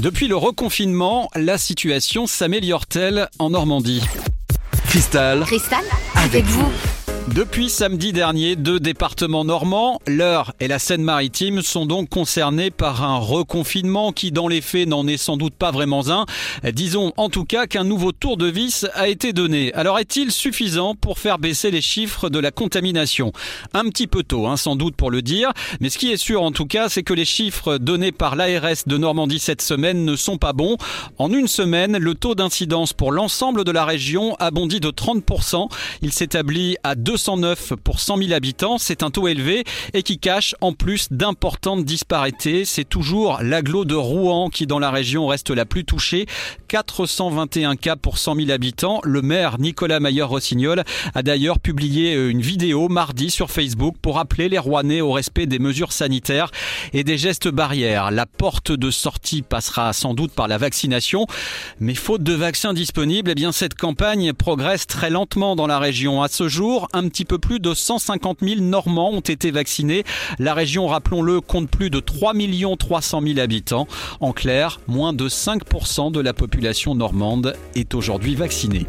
Depuis le reconfinement, la situation s'améliore-t-elle en Normandie? Cristal, Cristal, avec vous. Depuis samedi dernier, deux départements normands, l'Eure et la Seine-Maritime, sont donc concernés par un reconfinement qui, dans les faits, n'en est sans doute pas vraiment un. Disons en tout cas qu'un nouveau tour de vis a été donné. Alors est-il suffisant pour faire baisser les chiffres de la contamination? Un petit peu tôt, hein, sans doute pour le dire, mais ce qui est sûr en tout cas, c'est que les chiffres donnés par l'ARS de Normandie cette semaine ne sont pas bons. En une semaine, le taux d'incidence pour l'ensemble de la région a bondi de 30%. Il s'établit à 2 209 pour 100 000 habitants. C'est un taux élevé et qui cache en plus d'importantes disparités. C'est toujours l'agglo de Rouen qui dans la région reste la plus touchée. 421 cas pour 100 000 habitants. Le maire Nicolas Mayer-Rossignol a d'ailleurs publié euh, une vidéo mardi sur Facebook pour appeler les Rouennais au respect des mesures sanitaires et des gestes barrières. La porte de sortie passera sans doute par la vaccination, mais faute de vaccins disponibles, eh bien cette campagne progresse très lentement dans la région. À ce jour, un petit peu plus de 150 000 Normands ont été vaccinés. La région, rappelons-le, compte plus de 3 300 000 habitants. En clair, moins de 5% de la population normande est aujourd'hui vaccinée.